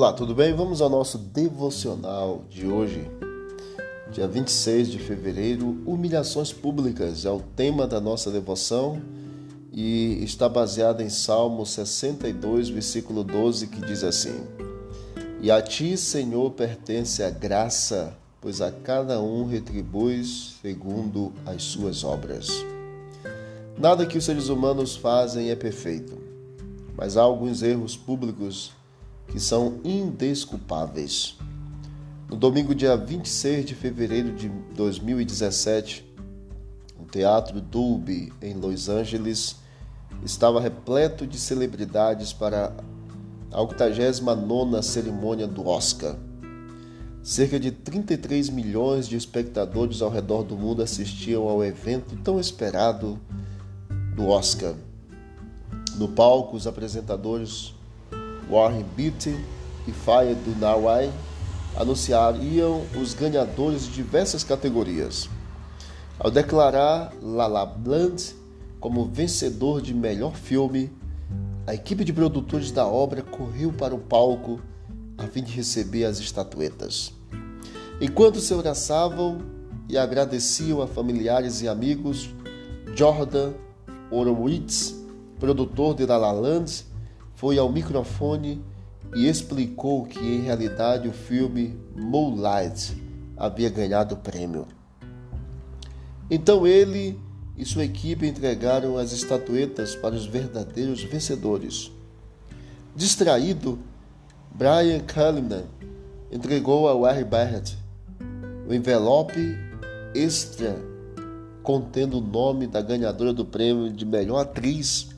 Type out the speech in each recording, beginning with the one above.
Olá, tudo bem? Vamos ao nosso devocional de hoje, dia 26 de fevereiro. Humilhações públicas é o tema da nossa devoção e está baseado em Salmo 62, versículo 12, que diz assim: E a ti, Senhor, pertence a graça, pois a cada um retribuis segundo as suas obras. Nada que os seres humanos fazem é perfeito, mas há alguns erros públicos que são indesculpáveis. No domingo, dia 26 de fevereiro de 2017, o Teatro Dolby, em Los Angeles, estava repleto de celebridades para a 89 cerimônia do Oscar. Cerca de 33 milhões de espectadores ao redor do mundo assistiam ao evento tão esperado do Oscar. No palco, os apresentadores Warren Beatty e Faye Dunaway anunciariam os ganhadores de diversas categorias. Ao declarar La La Land como vencedor de melhor filme, a equipe de produtores da obra correu para o palco a fim de receber as estatuetas. Enquanto se abraçavam e agradeciam a familiares e amigos, Jordan Horowitz, produtor de La La Land, foi ao microfone e explicou que em realidade o filme Moonlight havia ganhado o prêmio. Então ele e sua equipe entregaram as estatuetas para os verdadeiros vencedores. Distraído, Brian Cullinan entregou a Warren Barrett o envelope extra contendo o nome da ganhadora do prêmio de melhor atriz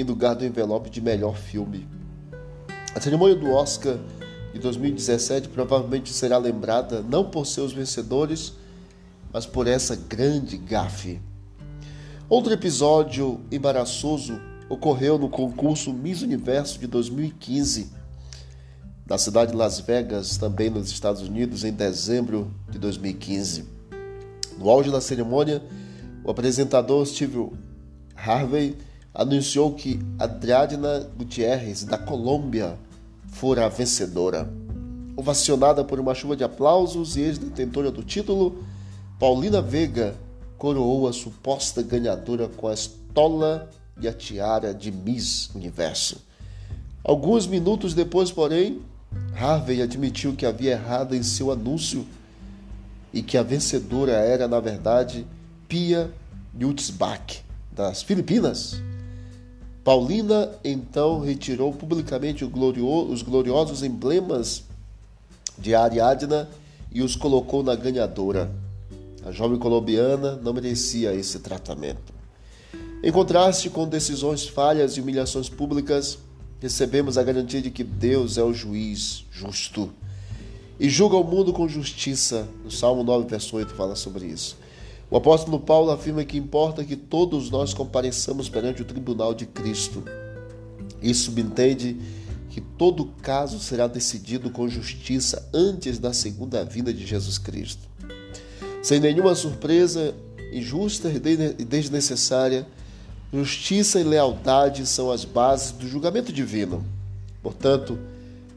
em lugar do envelope de melhor filme. A cerimônia do Oscar de 2017 provavelmente será lembrada não por seus vencedores, mas por essa grande gafe. Outro episódio embaraçoso ocorreu no concurso Miss Universo de 2015, na cidade de Las Vegas, também nos Estados Unidos, em dezembro de 2015. No auge da cerimônia, o apresentador Steve Harvey anunciou que Adriana Gutierrez, da Colômbia, fora a vencedora. Ovacionada por uma chuva de aplausos e ex-detentora do título, Paulina Vega coroou a suposta ganhadora com a estola e a tiara de Miss Universo. Alguns minutos depois, porém, Harvey admitiu que havia errado em seu anúncio e que a vencedora era, na verdade, Pia Yutzbach, das Filipinas. Paulina então retirou publicamente os gloriosos emblemas de Ariadna e os colocou na ganhadora. A jovem colombiana não merecia esse tratamento. Em contraste com decisões falhas e humilhações públicas, recebemos a garantia de que Deus é o juiz justo e julga o mundo com justiça. O Salmo 9, verso 8 fala sobre isso. O apóstolo Paulo afirma que importa que todos nós compareçamos perante o tribunal de Cristo. Isso subentende que todo caso será decidido com justiça antes da segunda vinda de Jesus Cristo. Sem nenhuma surpresa injusta e desnecessária, justiça e lealdade são as bases do julgamento divino. Portanto,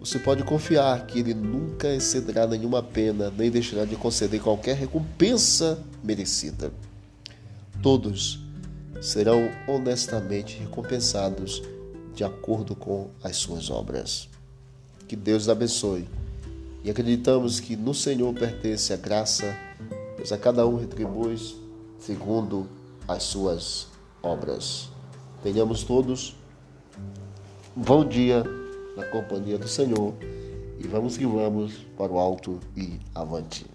você pode confiar que ele nunca excederá nenhuma pena, nem deixará de conceder qualquer recompensa merecida. Todos serão honestamente recompensados de acordo com as suas obras. Que Deus abençoe. E acreditamos que no Senhor pertence a graça, pois a cada um retribui segundo as suas obras. Tenhamos todos um bom dia na companhia do Senhor e vamos que vamos para o alto e avante.